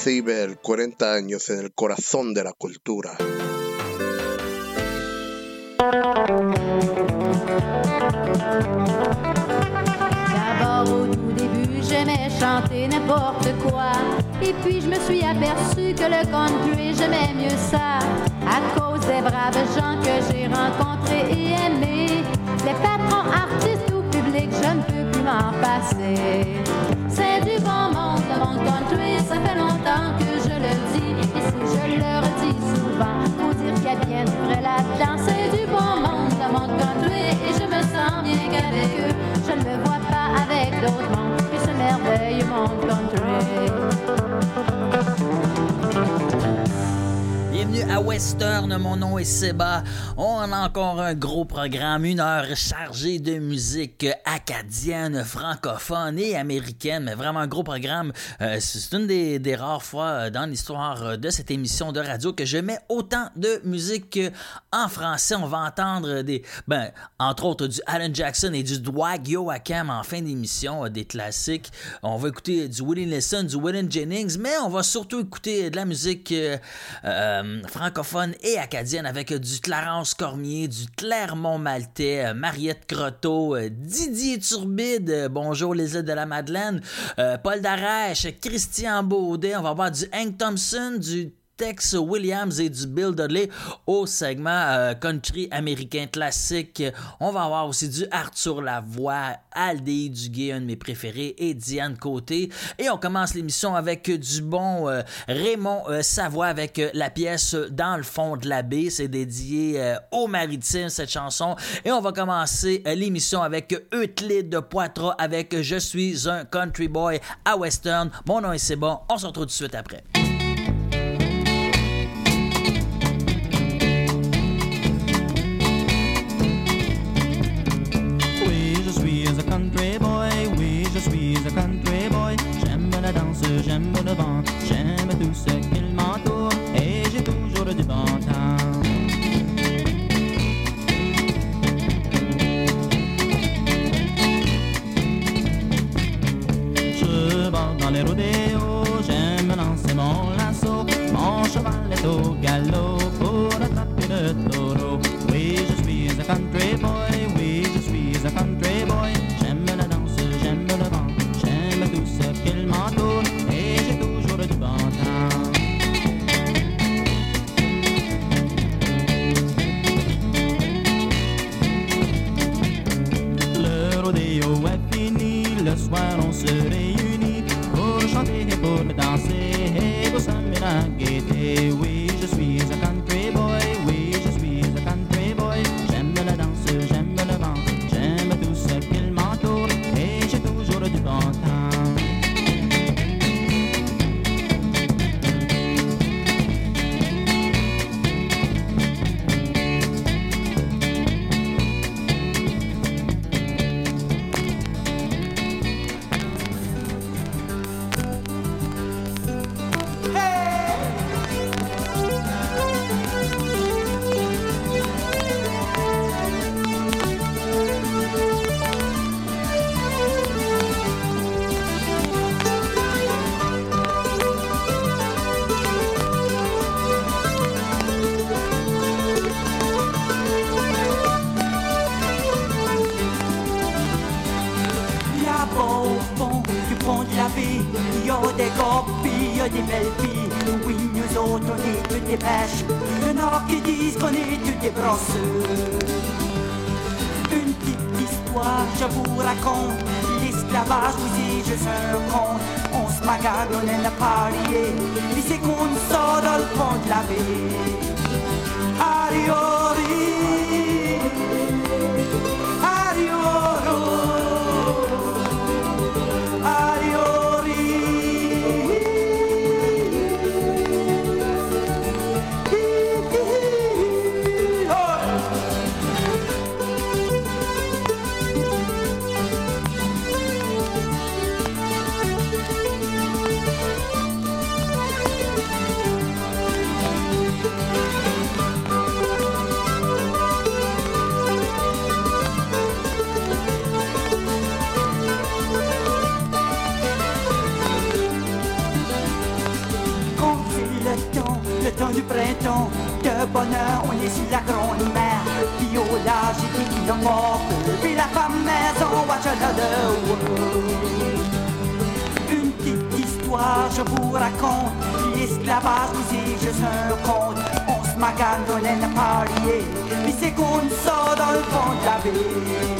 CIBL 105 Montréal. CIBL, 40 años en el corazón de la cultura. D'abord au tout début, j'aimais chanter n'importe quoi. Et puis je me suis aperçu que le country, j'aimais mieux ça. À cause des braves gens que j'ai rencontrés et aimés. Les patrons, artistes ou publics, je ne peux plus m'en passer. Ça fait longtemps que je le dis. Et si je le redis souvent, faut dire qu'il y a bien du vrai. C'est du bon monde, le monde country, et je me sens bien qu'avec eux, je ne me vois pas avec d'autres mondes que ce merveilleux monde country. Bienvenue à Western, mon nom est Seba. On a encore un gros programme, une heure chargée de musique acadienne, francophone et américaine, mais vraiment un gros programme. Euh, c'est une des, rares fois dans l'histoire de cette émission de radio que je mets autant de musique en français. On va entendre des, ben, entre autres du Alan Jackson et du Dwight Yoakam en fin d'émission, des classiques. On va écouter du Willie Nelson, du Willie Jennings, mais on va surtout écouter de la musique euh, euh, francophone et acadienne avec du Clarence Cormier, du Clermont Maltais, euh, Mariette Croteau, euh, Didier Turbide, euh, bonjour les îles de la Madeleine, Paul Darèche, Christian Baudet, on va voir du Hank Thompson, du Tex Williams et du Bill Dudley au segment euh, country américain classique. On va avoir aussi du Arthur Lavoie, Aldé Duguay, un de mes préférés, et Diane Côté. Et on commence l'émission avec du bon euh, Raymond euh, Savoie avec la pièce Dans le fond de la baie. C'est dédié au maritime, cette chanson. Et on va commencer l'émission avec Euclide de Poitras avec Je suis un country boy à Western. Mon nom est bon. On se retrouve tout de suite après. Country boy, oui, je suis un country boy. J'aime la danse, j'aime le vent, j'aime tout ce qu'il m'entoure, et j'ai toujours du bon temps. Je borde dans les rodéos, j'aime lancer mon lasso, mon cheval est au galop pour attraper le taureau. Oui, je suis un country boy, soir le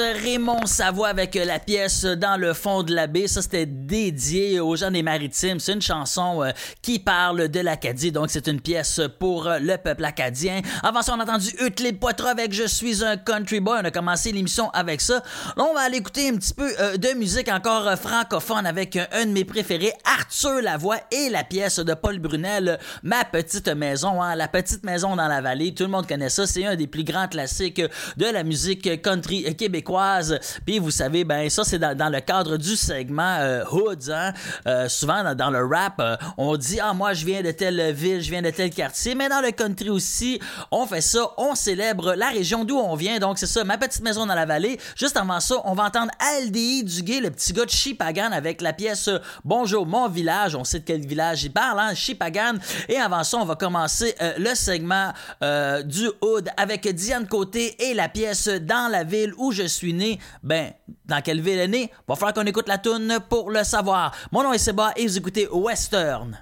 Raymond Savoie avec la pièce Dans le fond de la baie. Ça, c'était dédié aux gens des maritimes. C'est une chanson euh, qui parle de l'Acadie. Donc, c'est une pièce pour euh, le peuple acadien. Avant ça, on a entendu Euclide Poitras avec Je suis un country boy. On a commencé l'émission avec ça. Là, on va aller écouter un petit peu euh, de musique encore euh, francophone avec euh, un de mes préférés, Arthur Lavoie et la pièce de Paul Brunel, Ma petite maison. hein. La petite maison dans la vallée. Tout le monde connaît ça. C'est un des plus grands classiques de la musique country québécoise. Puis vous savez, ben ça c'est dans, le cadre du segment euh, Hoods. Hein? Euh, souvent dans, le rap, euh, on dit ah moi je viens de telle ville, je viens de tel quartier. Mais dans le country aussi, on fait ça, on célèbre la région d'où on vient. Donc c'est ça, ma petite maison dans la vallée. Juste avant ça, on va entendre Aldi Duguay, le petit gars de Chipagan avec la pièce euh, Bonjour mon village. On sait de quel village il parle, hein? Chipagan. Et avant ça, on va commencer le segment du Hood avec Diane Côté et la pièce Dans la ville où je suis né. Ben, dans quelle ville est né? Va falloir qu'on écoute la tune pour le savoir. Mon nom est Seba et vous écoutez Western.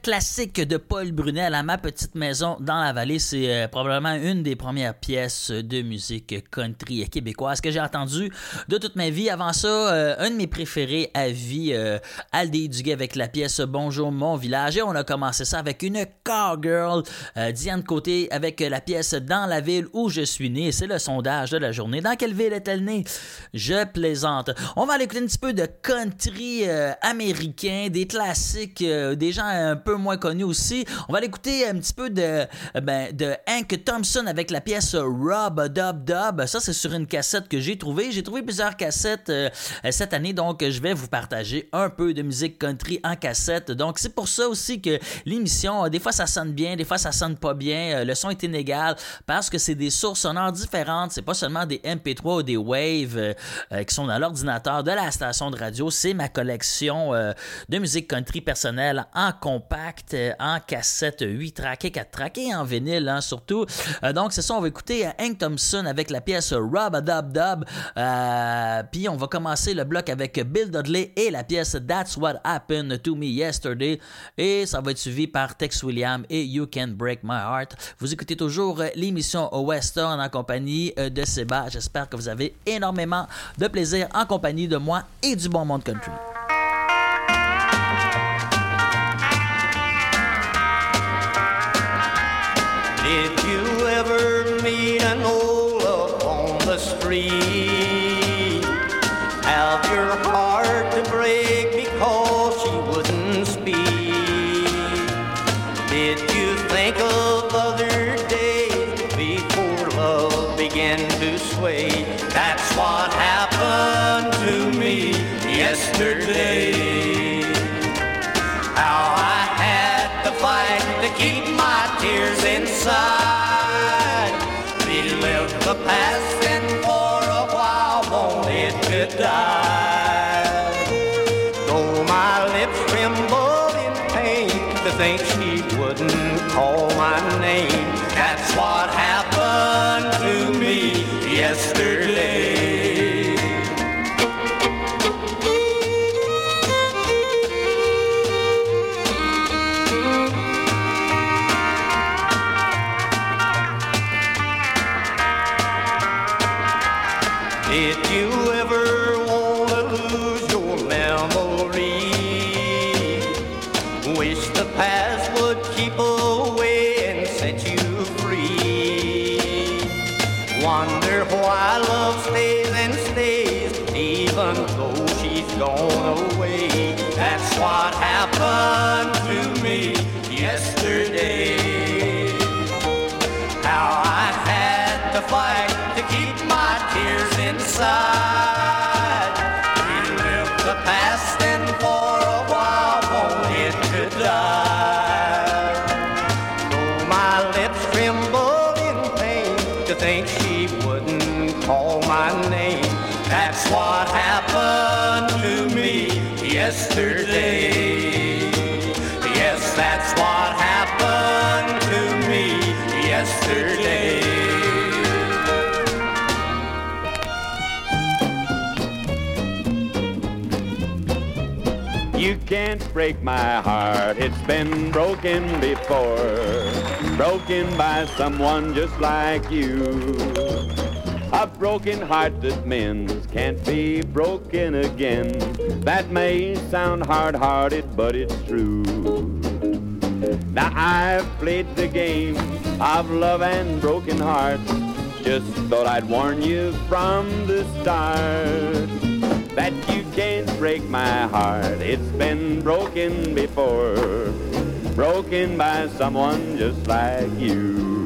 classique de Paul Brunel à ma petite maison dans la vallée, c'est euh, probablement une des premières pièces de musique country québécoise que j'ai entendue de toute ma vie. Avant ça, euh, un de mes préférés à vie, euh, Aldé Duguay avec la pièce Bonjour mon village. Et on a commencé ça avec une cowgirl, euh, Diane Côté avec la pièce Dans la ville où je suis né. C'est le sondage de la journée. Dans quelle ville est-elle née? Je plaisante. On va aller écouter un petit peu de country américain, des classiques, des gens un moins connu aussi. On va aller écouter un petit peu de, ben, de Hank Thompson avec la pièce Rob Dub Dub. Ça, c'est sur une cassette que j'ai trouvée. J'ai trouvé plusieurs cassettes euh, cette année, donc je vais vous partager un peu de musique country en cassette. Donc, c'est pour ça aussi que l'émission, des fois, ça sonne bien, des fois, ça sonne pas bien. Euh, le son est inégal parce que c'est des sources sonores différentes. C'est pas seulement des MP3 ou des Waves euh, qui sont dans l'ordinateur de la station de radio. C'est ma collection de musique country personnelle en compact, en cassette 8 tracks et 4 tracks et en vinyle hein, surtout. donc, c'est ça, on va écouter Hank Thompson avec la pièce Rub a Dub Dub. Puis on va commencer le bloc avec Bill Dudley et la pièce That's What Happened to Me Yesterday. Et ça va être suivi par Tex William et You Can Break My Heart. Vous écoutez toujours l'émission Western en compagnie de Seba. J'espère que vous avez énormément de plaisir en compagnie de moi et du bon monde country. The नहीं break my heart, it's been broken before. Broken by someone just like you. A broken heart that mends can't be broken again. That may sound hard hearted, but it's true. Now I've played the game of love and broken hearts. Just thought I'd warn you from the start can't break my heart. It's been broken before, broken by someone just like. You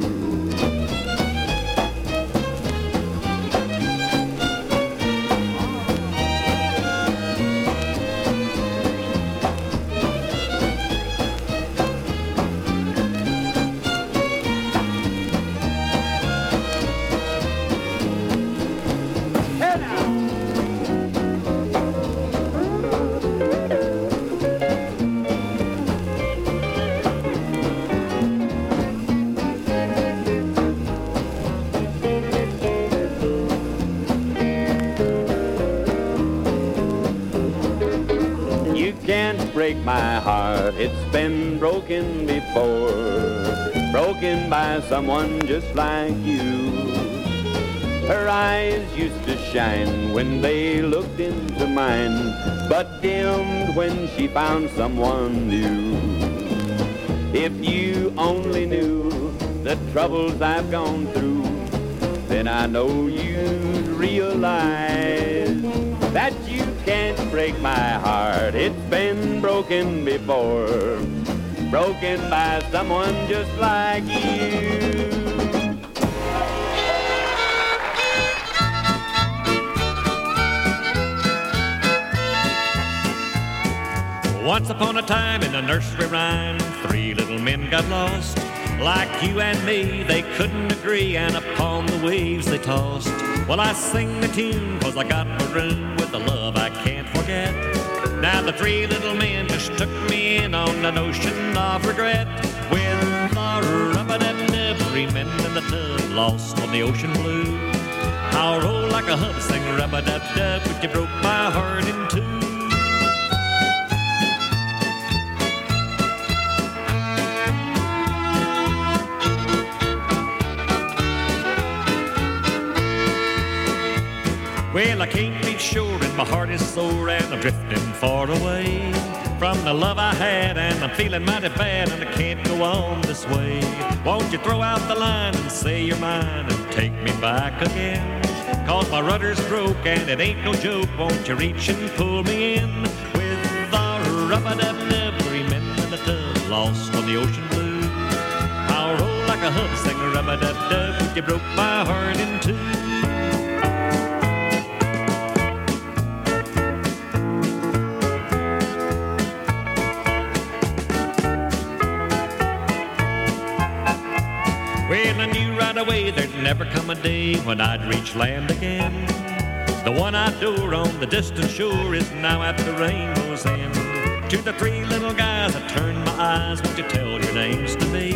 heart, it's been broken before. Broken by someone just like you. Her eyes used to shine when they looked into mine, but dimmed when she found someone new. If you only knew the troubles I've gone through, then I know you'd realize break my heart. It's been broken before, broken by someone just like you. Once upon a time in a nursery rhyme, three little men got lost. Like you and me, they couldn't agree, and upon the waves they tossed. Well, I sing the tune, cause I got marooned with the love I can't forget. Now the three little men just took me in on an ocean of regret. With the rubber dub three men in the tub, lost on the ocean blue. I'll roll like a hub, sing rubber dub dub, but you broke my heart in two. Well, I can't be sure, and my heart is sore, and I'm drifting far away from the love I had, and I'm feeling mighty bad, and I can't go on this way. Won't you throw out the line and say you're mine and take me back again? Cause my rudder's broke, and it ain't no joke. Won't you reach and pull me in with the rubber dub dub? Three men in the tub, lost on the ocean blue. I'll roll like a hub, sing rubber dub dub. You broke my heart in two. Away there'd never come a day when I'd reach land again. The one I adore on the distant shore is now at the rainbow's end. To the three little guys, I turned my eyes. Won't you tell your names to me?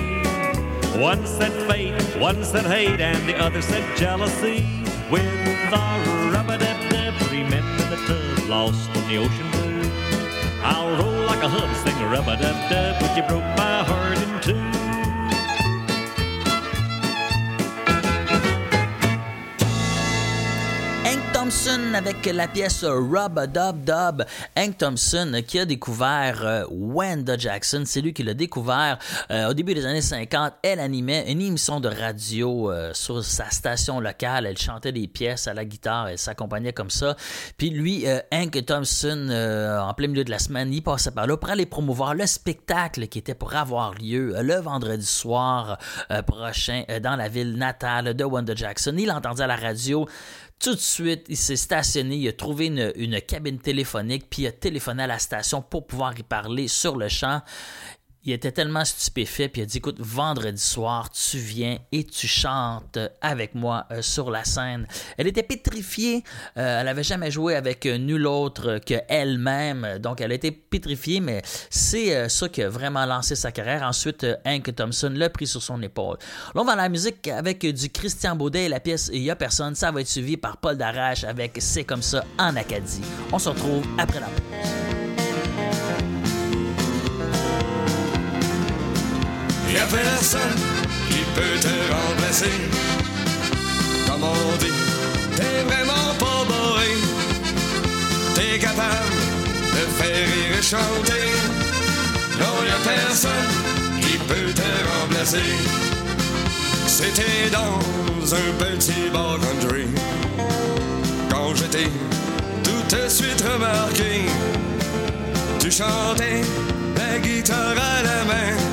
One said fate, one said hate, and the other said jealousy. With the rubber three men in the tub, lost on the ocean blue. I'll roll like a hub, sing rubber dub dub, but you broke my heart in two. Thompson avec la pièce Rub a Dub Dub. Hank Thompson qui a découvert euh, Wanda Jackson, c'est lui qui l'a découvert euh, au début des années 50. Elle animait une émission de radio euh, sur sa station locale. Elle chantait des pièces à la guitare, elle s'accompagnait comme ça. Puis lui, euh, Hank Thompson, en plein milieu de la semaine, il passait par là pour aller promouvoir le spectacle qui était pour avoir lieu le vendredi soir prochain dans la ville natale de Wanda Jackson. Il entendait à la radio tout de suite, il s'est stationné, il a trouvé une, cabine téléphonique, puis il a téléphoné à la station pour pouvoir y parler sur le champ. Il était tellement stupéfait, puis il a dit Écoute, vendredi soir, tu viens et tu chantes avec moi euh, sur la scène. Elle était pétrifiée, euh, elle n'avait jamais joué avec euh, nul autre que elle-même, donc elle a été pétrifiée, mais c'est ça qui a vraiment lancé sa carrière. Ensuite, Hank Thompson l'a pris sur son épaule. Là, on va à la musique avec du Christian Baudet et la pièce Il a personne. Ça va être suivi par Paul Darache avec C'est comme ça en Acadie. On se retrouve après la pause. Y a personne qui peut te remplacer. Comme on dit, t'es vraiment pas bourré. T'es capable de faire rire et chanter. Non, y a personne qui peut te remplacer. C'était dans un petit bar country. Quand j'étais tout de suite remarqué, tu chantais la guitare à la main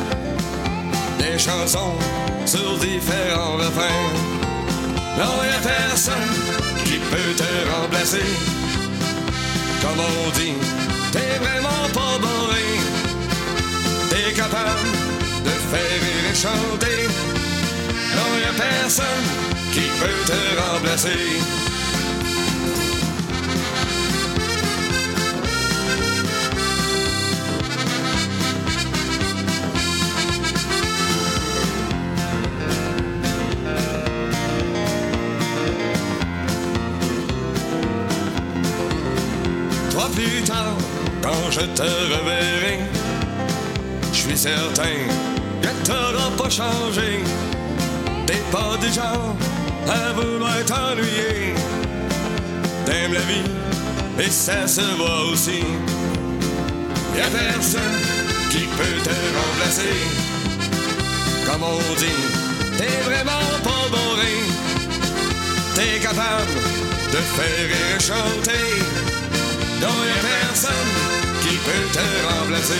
chansons sur différents refrains. Non, y a personne qui peut te remplacer. Comme on dit, t'es vraiment pas bourré. T'es capable de faire rire et chanter. Non, y a personne qui peut te remplacer. Quand je te reverrai, je suis certain que t'auras pas changé. T'es pas du genre à vouloir t'ennuyer. T'aimes la vie et ça se voit aussi. Y a personne qui peut te remplacer. Comme on dit, t'es vraiment pas bourré. T'es capable de faire et chanter. Donc y a personne qui peut te remplacer.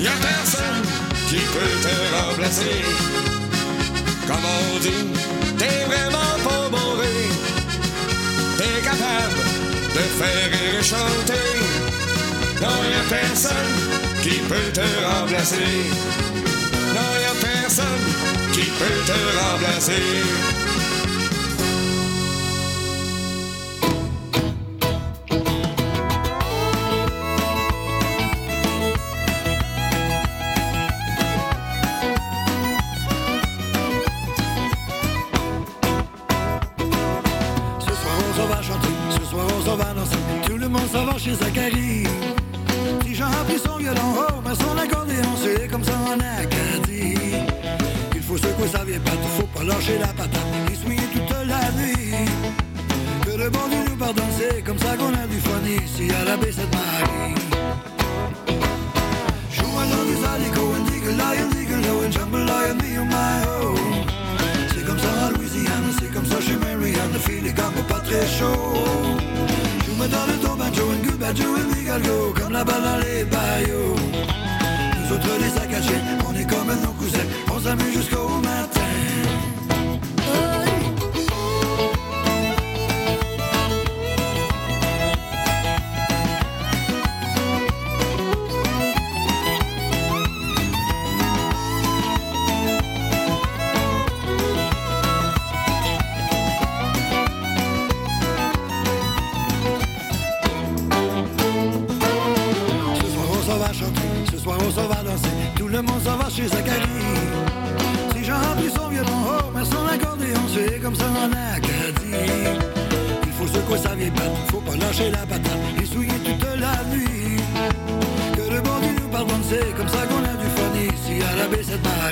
Y a personne qui peut te remplacer. Comme on dit, t'es vraiment pas bourré. T'es capable de faire et chanter. Non, a personne qui peut te remplacer. Non, a personne qui peut te remplacer. Migalgo, comme la balle dans les baillots. Nous autres les Acadiens, on est comme nos cousins, on s'amuse jusqu'au ici à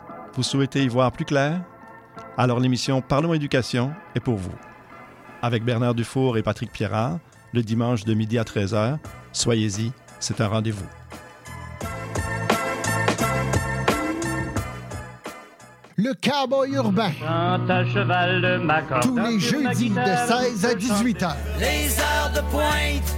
Vous souhaitez y voir plus clair? Alors l'émission Parlons éducation est pour vous. Avec Bernard Dufour et Patrick Pierrard, le dimanche de midi à 13h, soyez-y, c'est un rendez-vous. Le cowboy urbain. à cheval de ma corde. Tous les jeudis de 16 à 18 heures. Les heures de pointe,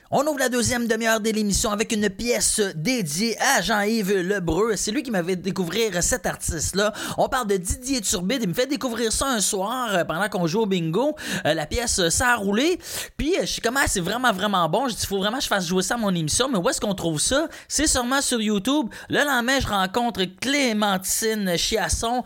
On ouvre la deuxième demi-heure de l'émission avec une pièce dédiée à Jean-Yves Lebreu. C'est lui qui m'avait découvrir cet artiste-là. On parle de Didier Turbide. Il me fait découvrir ça un soir euh, pendant qu'on joue au bingo. Euh, la pièce euh, Ça a. Puis je suis comme, ah, c'est vraiment, vraiment bon. Je dis, faut vraiment que je fasse jouer ça à mon émission. Mais où est-ce qu'on trouve ça? C'est sûrement sur YouTube. Le lendemain, je rencontre Clémentine Chiasson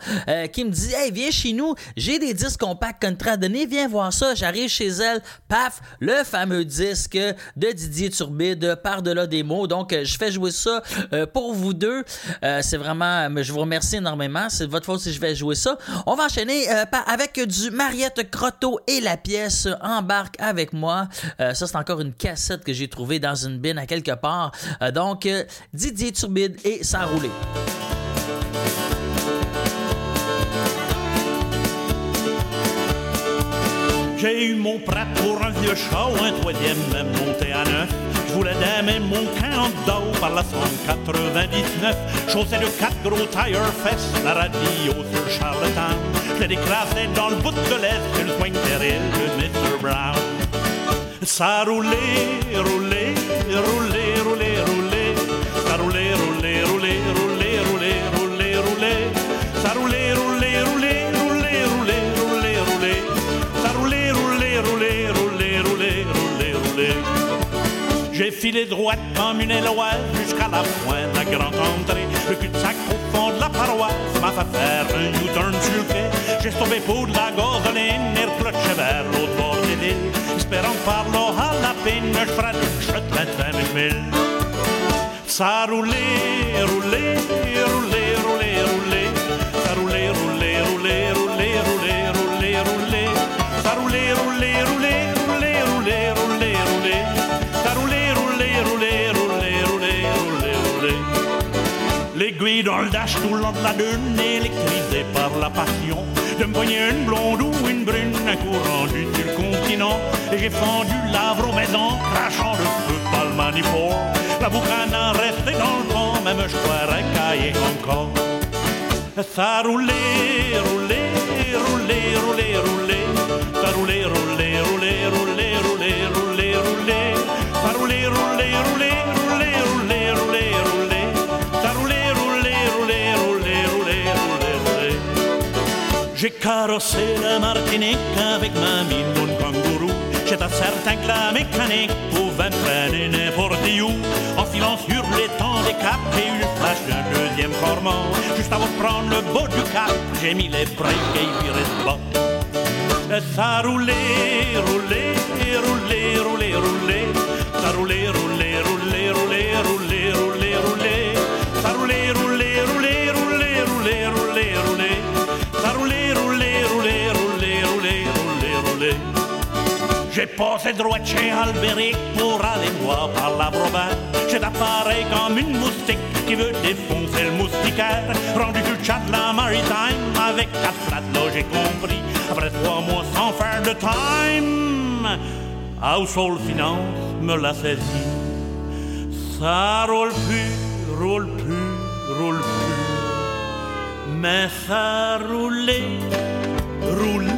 qui me dit, hey, viens chez nous. J'ai des disques compacts qu'on te donné. Viens voir ça. J'arrive chez elle. Paf, le fameux disque de Didier Turbide, par-delà des mots. Donc, euh, je fais jouer ça euh, pour vous deux. Euh, c'est vraiment, je vous remercie énormément. C'est votre faute si je vais jouer ça. On va enchaîner avec du Mariette Croteau et la pièce Embarque avec moi. ça, c'est encore une cassette que j'ai trouvée dans une bine à quelque part. donc, Didier Turbide et ça a J'ai eu mon prat pour un vieux chat un troisième monté à neuf. Je voulais damer mon camp d'eau par la 199. Chaussé de quatre gros tire fesses, la radio sur Charlottetown. Je l'ai déclassé dans le bout de l'Est, le swing terrible de Mr. Brown. Ça roulait, roulait, roulait, roulait, roulait. Filé droite comme une éloise jusqu'à la pointe de la grande entrée. Le cul-de-sac au fond de la paroisse m'a fait faire un U-turn sur le. J'ai stoppé pour de la gasoline et recloché vers l'autre bord des villes. Espérant par là à la peine, je ferai une chute de 25 000. Ça a roulé, roulé, L'aiguille dans le dash tout le long de la dune, électrisée par la passion. De me poigner une blonde ou une brune, un courant du continent. Et j'ai fendu l'arbre aux maisons, crachant le feu par le manifold. La boucane a resté dans le vent, même je croirais cailler encore. Ça a roulé, roulé, roulé, roulé, roulé. Ça a roulé, roulé, roulé, roulé, roulé, roulé, roulé. Ça a roulé, roulé, J'ai carrossé la Martinique avec ma mine kangourou. J'étais certain que la mécanique pouvait me traîner n'importe où. En filant sur les temps des caps, j'ai eu le flash d'un deuxième corps Juste avant de prendre le bas du cap, j'ai mis les breaks et il reste bas. Ça a roulé, roulé, roulé, roulé, roulé. Ça a roulé, roulé, roulé, roulé, J'ai passé droit chez Albéric pour aller voir par la brobade. J'ai d'appareil comme une moustique qui veut défoncer le moustiquaire. Rendu du la Maritime avec quatre flats, j'ai compris. Après trois mois sans faire de time, Household Finance me l'a saisi. Ça roule plus, roule plus, roule plus. Mais ça roulait, roulait,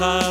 Ça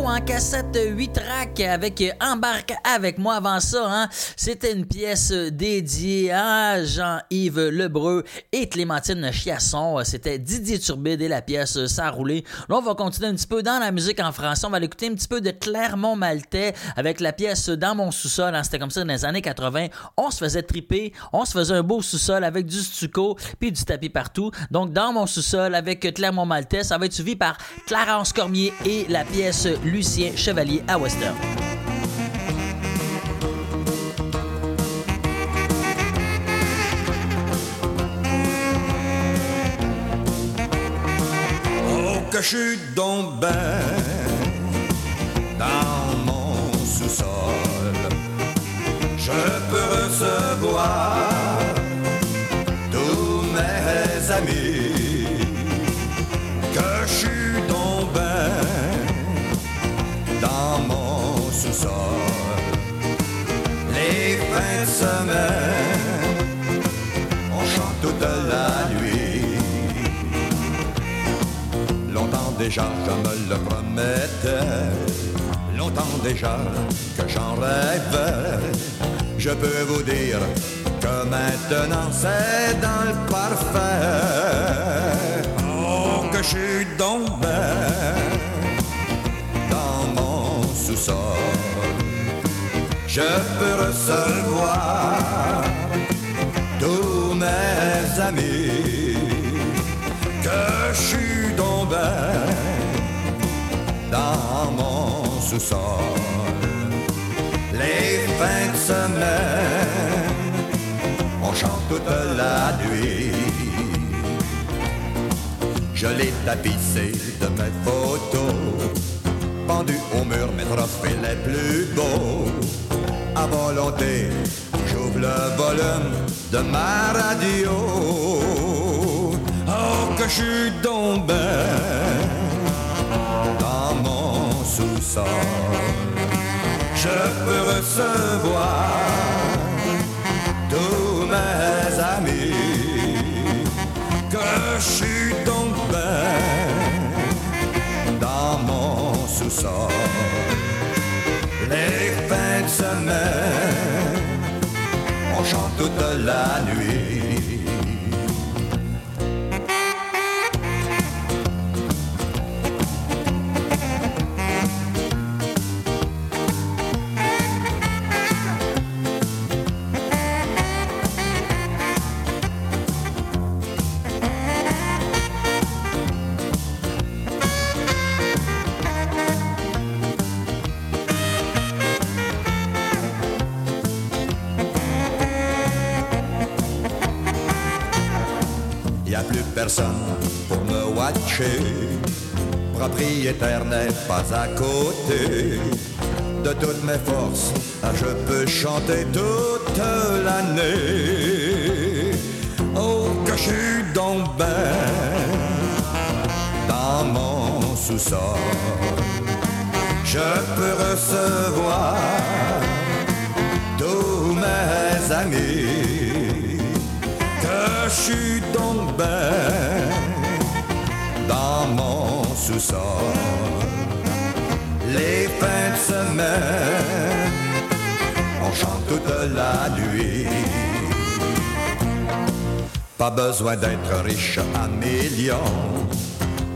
en cassette 8 tracks avec Embarque avec moi avant ça. Hein, C'était une pièce dédiée à Jean-Yves Lebreu et Clémentine Chiasson. C'était Didier Turbide et la pièce Ça a roulé. Là, on va continuer un petit peu dans la musique en français. On va aller écouter un petit peu de Clermont Maltais avec la pièce Dans mon sous-sol. hein. C'était comme ça dans les années 80. On se faisait triper. On se faisait un beau sous-sol avec du stucco puis du tapis partout. Donc, dans mon sous-sol avec Clermont Maltais, ça va être suivi par Clarence Cormier et la pièce Lucien Chevalier à Western. Oh, que je donc ben dans mon sous-sol. Je peux recevoir on chante toute la nuit. Longtemps déjà, je me le promettais. Longtemps déjà que j'en rêvais. Je peux vous dire que maintenant c'est dans le parfait. Oh, que je suis dans mon sous-sol. Je peux recevoir tous mes amis que je suis ben dans mon sous-sol. Les fins de semaine, on chante toute la nuit. Je l'ai tapissé de mes photos, pendu au mur mes trophées les plus beaux. Volonté, j'ouvre le volume de ma radio. Oh, que je suis ben dans mon sous-sol. Je peux recevoir tous mes amis, que je suis ben dans mon sous-sol. Toute la nuit. Watcher. Propriétaire n'est pas à côté. De toutes mes forces, ah, je peux chanter toute l'année. Oh, que je suis donc ben dans mon sous-sol. Je peux recevoir tous mes amis que je suis donc ben sous-sol. Les fins de semaine, on chante toute la nuit. Pas besoin d'être riche à millions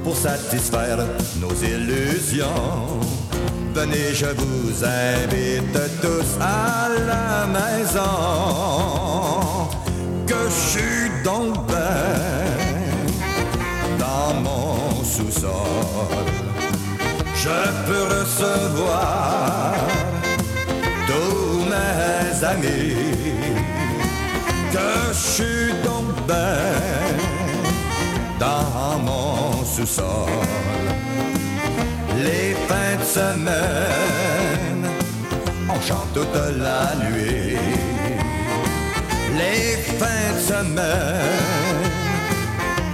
pour satisfaire nos illusions. Venez, je vous invite tous à la maison que je suis donc dans Je peux recevoir tous mes amis, que je suis donc ben dans mon sous-sol. Les fins de semaine, on chante toute la nuit les fins de semaine,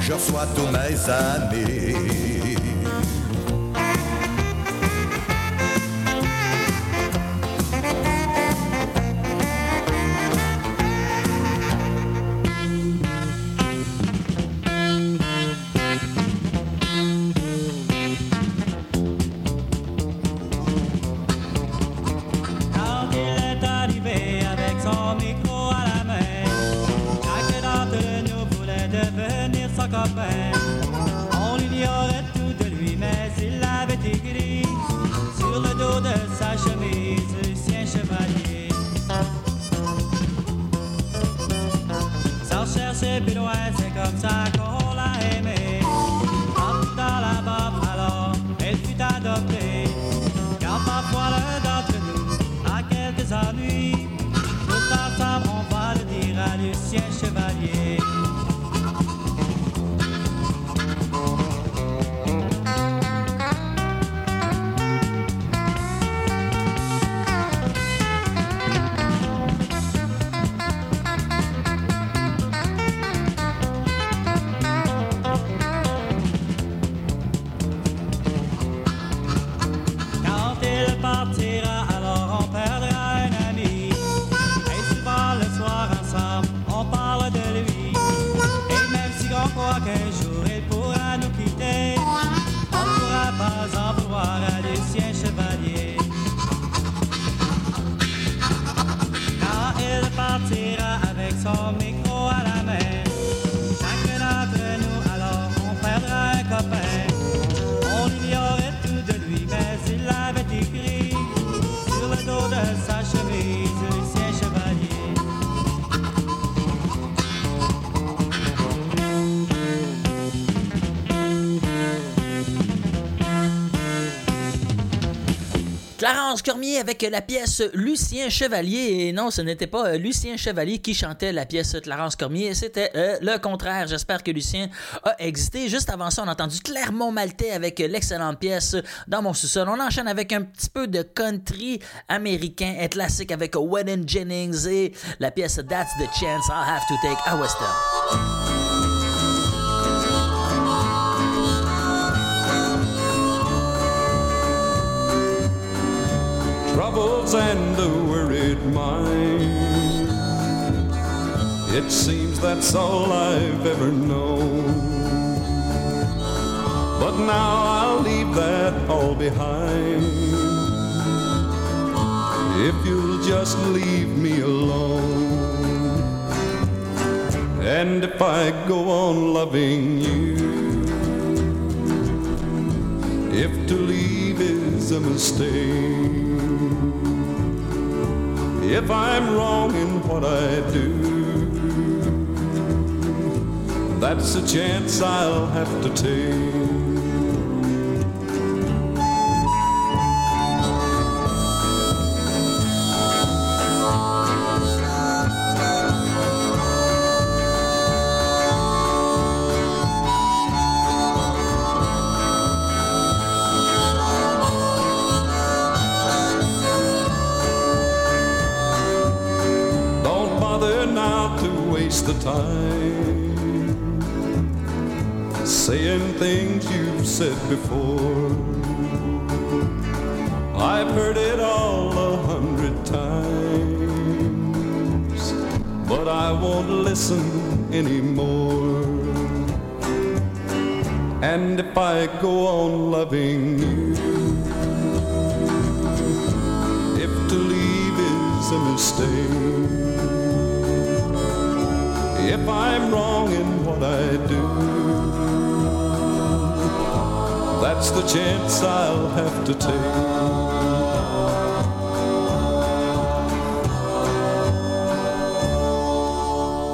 je reçois tous mes amis. Car parfois l'un d'entre nous quelques ennuis. Clarence Cormier avec la pièce Lucien Chevalier. Et non, ce n'était pas euh, Lucien Chevalier qui chantait la pièce Clarence Cormier, c'était euh, le contraire. J'espère que Lucien a existé. Juste avant ça, on a entendu Clermont Maltais avec l'excellente pièce Dans mon sous-sol. On enchaîne avec un petit peu de country américain et classique avec Wayne Jennings et la pièce That's the Chance I'll Have to Take à Western. Troubles and a worried mind. It seems that's all I've ever known. But now I'll leave that all behind. If you'll just leave me alone. And if I go on loving you, if to leave a mistake, if I'm wrong in what I do, that's a chance I'll have to take. The time saying things you've said before. I've heard it all a hundred times, but I won't listen anymore. And if I go on loving you, if to leave is a mistake, if I'm wrong in what I do, that's the chance I'll have to take.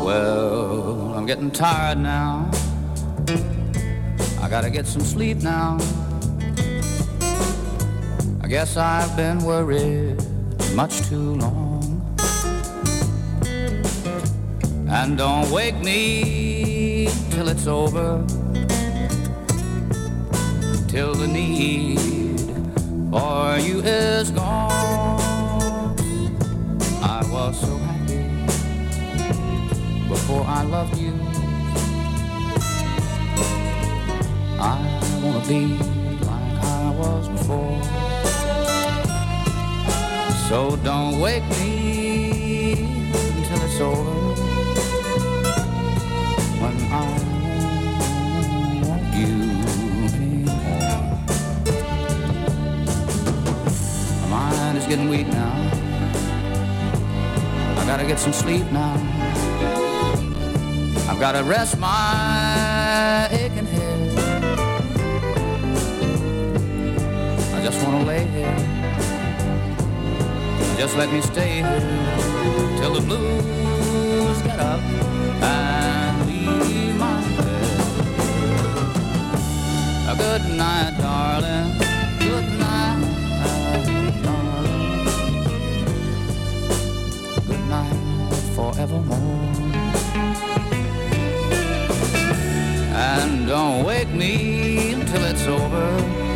Well, I'm getting tired now. I gotta get some sleep now. I guess I've been worried much too long. And don't wake me till it's over. Till the need for you is gone. I was so happy before I loved you. I wanna be like I was before. So don't wake me until it's over. Getting weak now. I gotta get some sleep now. I've gotta rest my aching head. I just wanna lay here. Just let me stay here till the blues get up and leave my bed. A good night, darling. Don't me until it's over.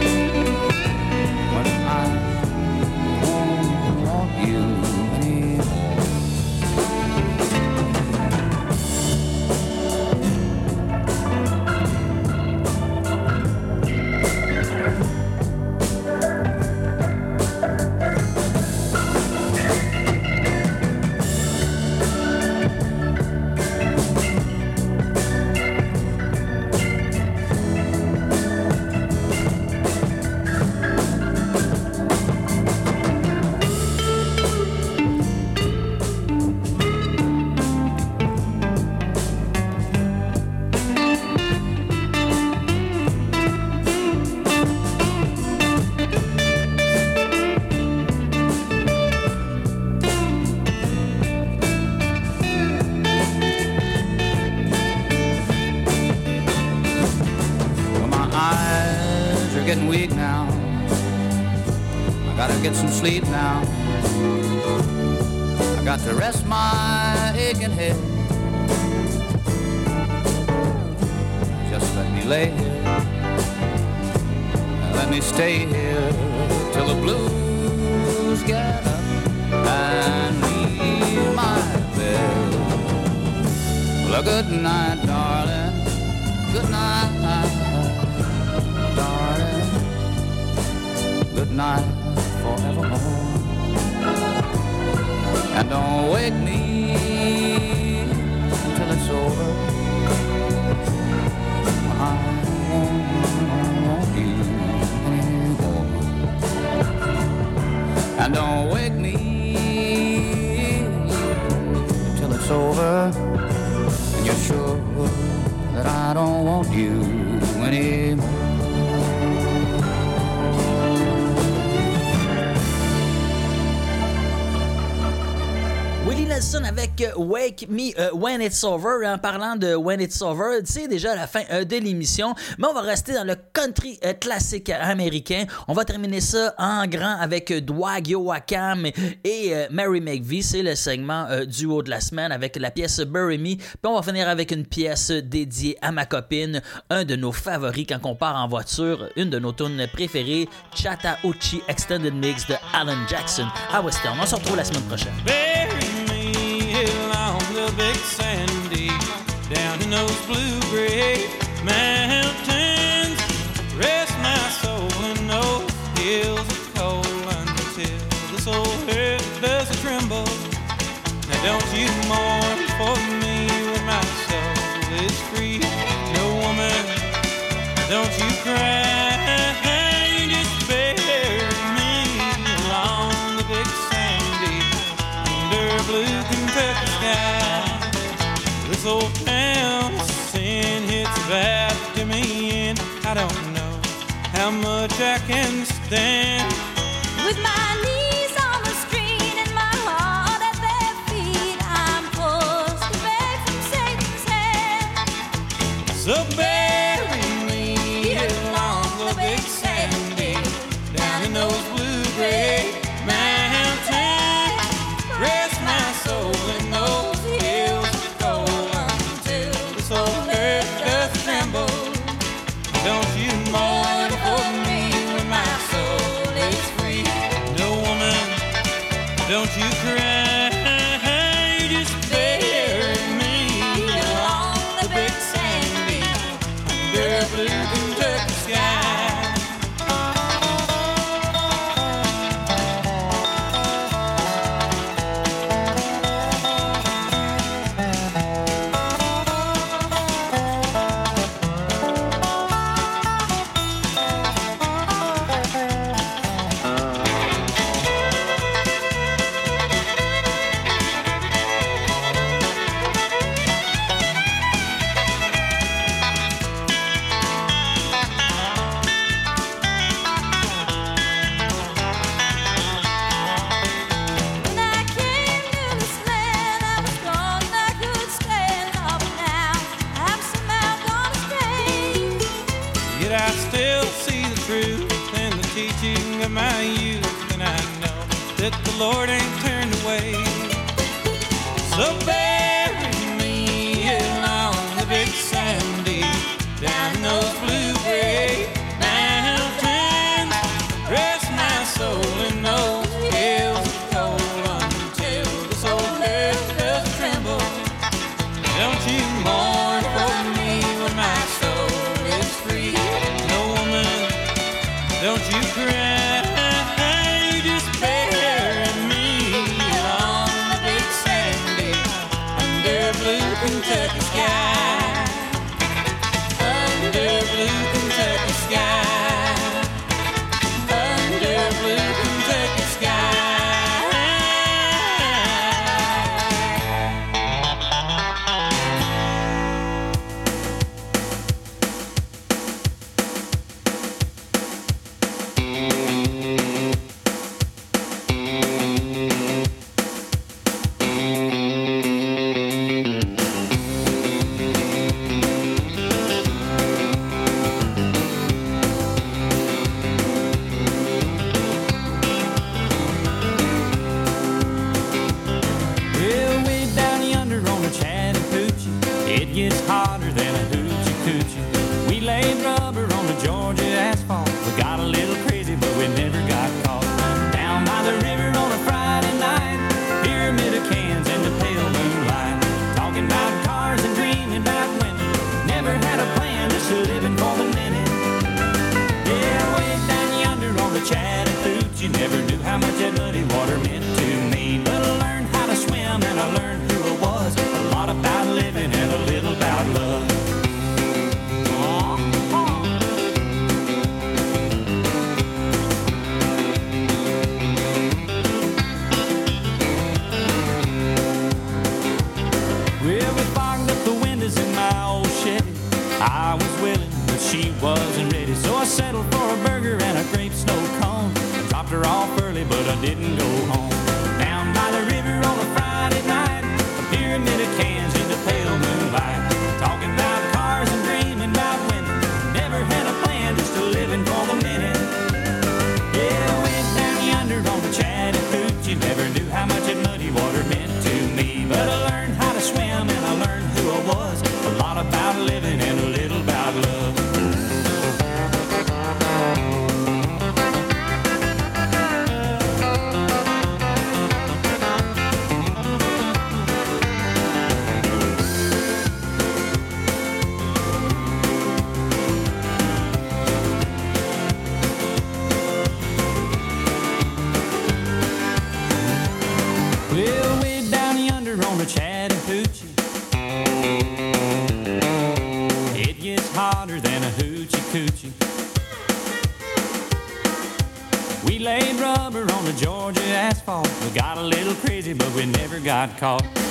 Sleep now. I got to rest my aching head. Just let me lay here. Let me stay here till the blues get up and leave my bed. Well, good night, darling. Good night, darling. Good night And don't wake me until it's over. I want you anymore. And don't wake me till it's over. And you're sure that I don't want you Willie Nelson avec euh, Wake Me euh, When It's Over. En parlant de When It's Over, c'est déjà la fin euh, de l'émission, mais on va rester dans le country classique américain. On va terminer ça en grand avec Dwight Yoakam et Mary McVie. C'est le segment euh, duo de la semaine avec la pièce Bury Me. Puis on va finir avec une pièce dédiée à ma copine, un de nos favoris quand on part en voiture, une de nos tunes préférées, Chattahoochee Extended Mix de Alan Jackson à Western. On se retrouve la semaine prochaine. Sandy, down in those blue gray mountains. Rest my soul in those hills of coal until this old earth does tremble. Now don't you mourn for me when my soul is free. No woman, don't you cry. This old town sin hits back to me, and I don't know how much I can stand. With my knees on the screen and my heart at their feet, I'm forced to beg from Satan's hand. So bury in the sky. Bye. But we never got caught.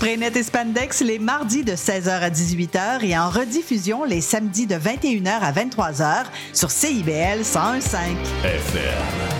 Spraynet et Spandex les mardis de 16h à 18h et en rediffusion les samedis de 21h à 23h sur CIBL 101.5. FM.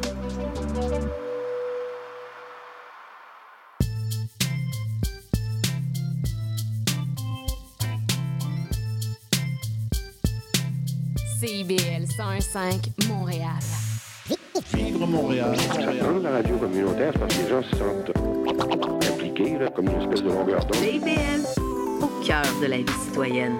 CIBL 101.5 Montréal. Vivre Montréal. Dans la radio communautaire, parce que les gens se sentent impliqués, là, comme une espèce de longueur d'onde. CIBL, au cœur de la vie citoyenne.